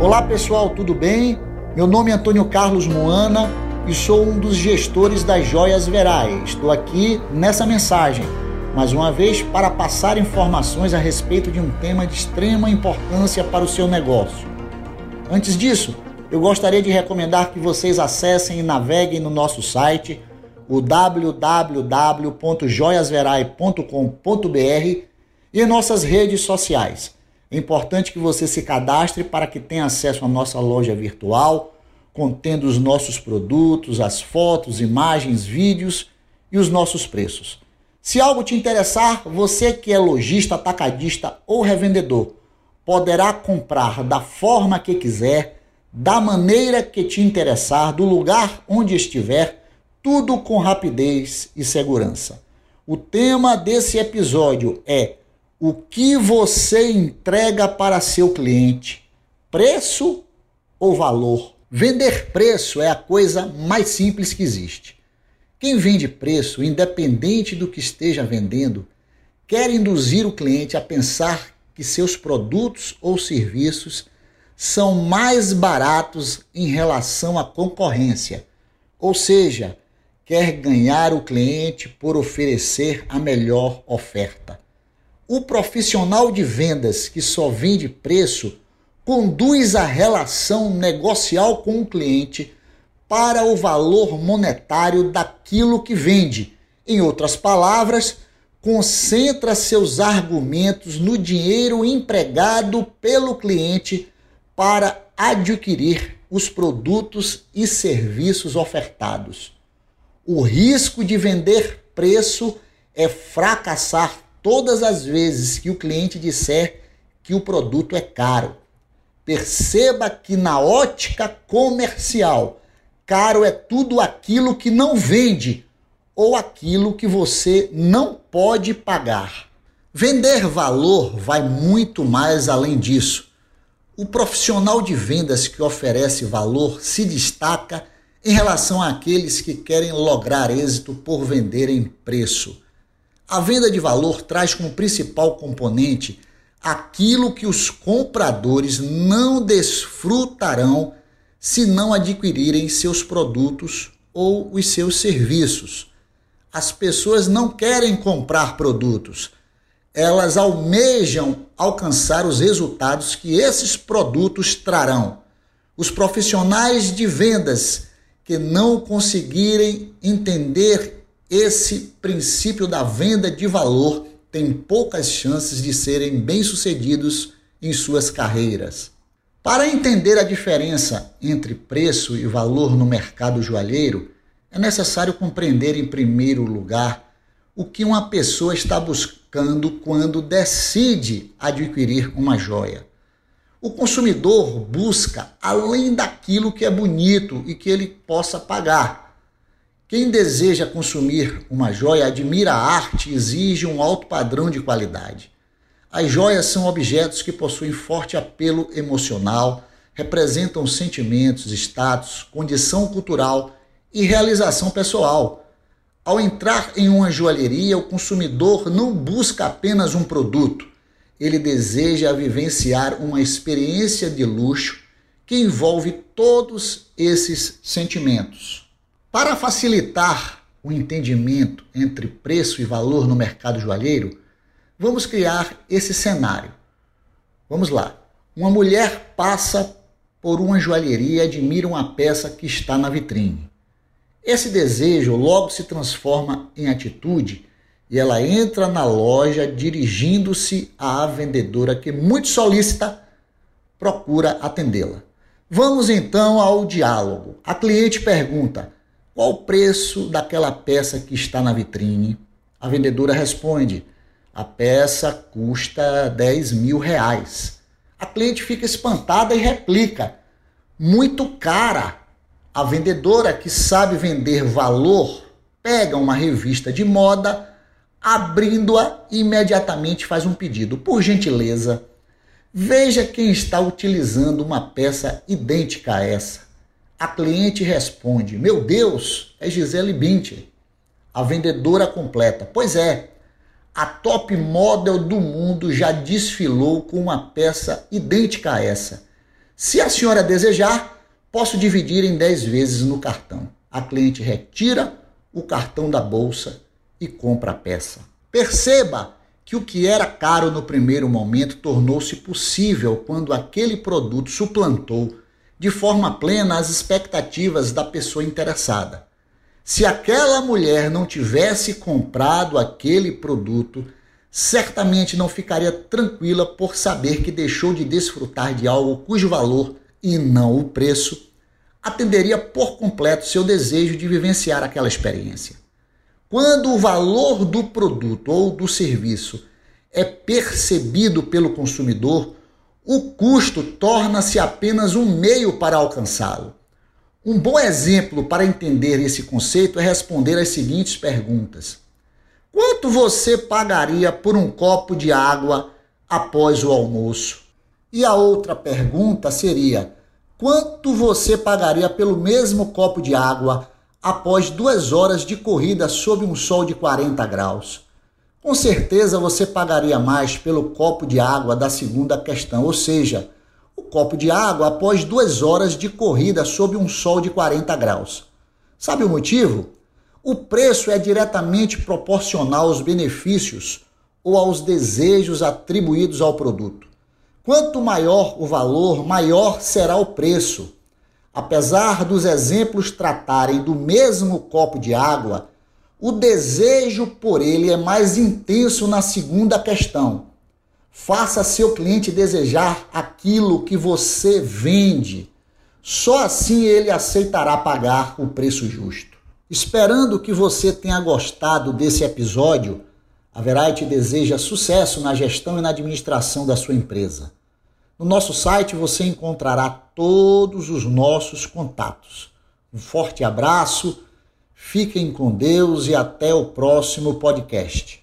Olá pessoal, tudo bem? Meu nome é Antônio Carlos Moana e sou um dos gestores das Joias Verai. Estou aqui nessa mensagem, mais uma vez, para passar informações a respeito de um tema de extrema importância para o seu negócio. Antes disso, eu gostaria de recomendar que vocês acessem e naveguem no nosso site, o www.joiasverai.com.br e em nossas redes sociais. É importante que você se cadastre para que tenha acesso à nossa loja virtual, contendo os nossos produtos, as fotos, imagens, vídeos e os nossos preços. Se algo te interessar, você que é lojista, atacadista ou revendedor, poderá comprar da forma que quiser, da maneira que te interessar, do lugar onde estiver, tudo com rapidez e segurança. O tema desse episódio é o que você entrega para seu cliente, preço ou valor. Vender preço é a coisa mais simples que existe. Quem vende preço, independente do que esteja vendendo, quer induzir o cliente a pensar que seus produtos ou serviços são mais baratos em relação à concorrência. Ou seja, quer ganhar o cliente por oferecer a melhor oferta. O profissional de vendas que só vende preço conduz a relação negocial com o cliente para o valor monetário daquilo que vende. Em outras palavras, concentra seus argumentos no dinheiro empregado pelo cliente para adquirir os produtos e serviços ofertados. O risco de vender preço é fracassar todas as vezes que o cliente disser que o produto é caro. Perceba que na ótica comercial, caro é tudo aquilo que não vende ou aquilo que você não pode pagar. Vender valor vai muito mais além disso. O profissional de vendas que oferece valor se destaca em relação àqueles que querem lograr êxito por venderem preço. A venda de valor traz como principal componente aquilo que os compradores não desfrutarão se não adquirirem seus produtos ou os seus serviços. As pessoas não querem comprar produtos, elas almejam alcançar os resultados que esses produtos trarão. Os profissionais de vendas que não conseguirem entender esse princípio da venda de valor tem poucas chances de serem bem-sucedidos em suas carreiras. Para entender a diferença entre preço e valor no mercado joalheiro, é necessário compreender, em primeiro lugar, o que uma pessoa está buscando quando decide adquirir uma joia. O consumidor busca além daquilo que é bonito e que ele possa pagar quem deseja consumir uma joia admira a arte e exige um alto padrão de qualidade. As joias são objetos que possuem forte apelo emocional, representam sentimentos, status, condição cultural e realização pessoal. Ao entrar em uma joalheria, o consumidor não busca apenas um produto, ele deseja vivenciar uma experiência de luxo que envolve todos esses sentimentos. Para facilitar o entendimento entre preço e valor no mercado joalheiro, vamos criar esse cenário. Vamos lá. Uma mulher passa por uma joalheria e admira uma peça que está na vitrine. Esse desejo logo se transforma em atitude e ela entra na loja dirigindo-se à vendedora que, muito solícita, procura atendê-la. Vamos então ao diálogo. A cliente pergunta: qual o preço daquela peça que está na vitrine? A vendedora responde: a peça custa 10 mil reais. A cliente fica espantada e replica: muito cara. A vendedora, que sabe vender valor, pega uma revista de moda, abrindo-a imediatamente faz um pedido. Por gentileza, veja quem está utilizando uma peça idêntica a essa. A cliente responde: Meu Deus, é Gisele Bündchen. A vendedora completa: Pois é, a top model do mundo já desfilou com uma peça idêntica a essa. Se a senhora desejar, posso dividir em 10 vezes no cartão. A cliente retira o cartão da bolsa e compra a peça. Perceba que o que era caro no primeiro momento tornou-se possível quando aquele produto suplantou de forma plena as expectativas da pessoa interessada. Se aquela mulher não tivesse comprado aquele produto, certamente não ficaria tranquila por saber que deixou de desfrutar de algo cujo valor e não o preço atenderia por completo seu desejo de vivenciar aquela experiência. Quando o valor do produto ou do serviço é percebido pelo consumidor, o custo torna-se apenas um meio para alcançá-lo. Um bom exemplo para entender esse conceito é responder as seguintes perguntas: Quanto você pagaria por um copo de água após o almoço? E a outra pergunta seria: Quanto você pagaria pelo mesmo copo de água após duas horas de corrida sob um sol de 40 graus? Com certeza você pagaria mais pelo copo de água da segunda questão, ou seja, o copo de água após duas horas de corrida sob um sol de 40 graus. Sabe o motivo? O preço é diretamente proporcional aos benefícios ou aos desejos atribuídos ao produto. Quanto maior o valor, maior será o preço. Apesar dos exemplos tratarem do mesmo copo de água, o desejo por ele é mais intenso na segunda questão. Faça seu cliente desejar aquilo que você vende. Só assim ele aceitará pagar o preço justo. Esperando que você tenha gostado desse episódio, a Verite deseja sucesso na gestão e na administração da sua empresa. No nosso site você encontrará todos os nossos contatos. Um forte abraço, fiquem com Deus e até o próximo podcast.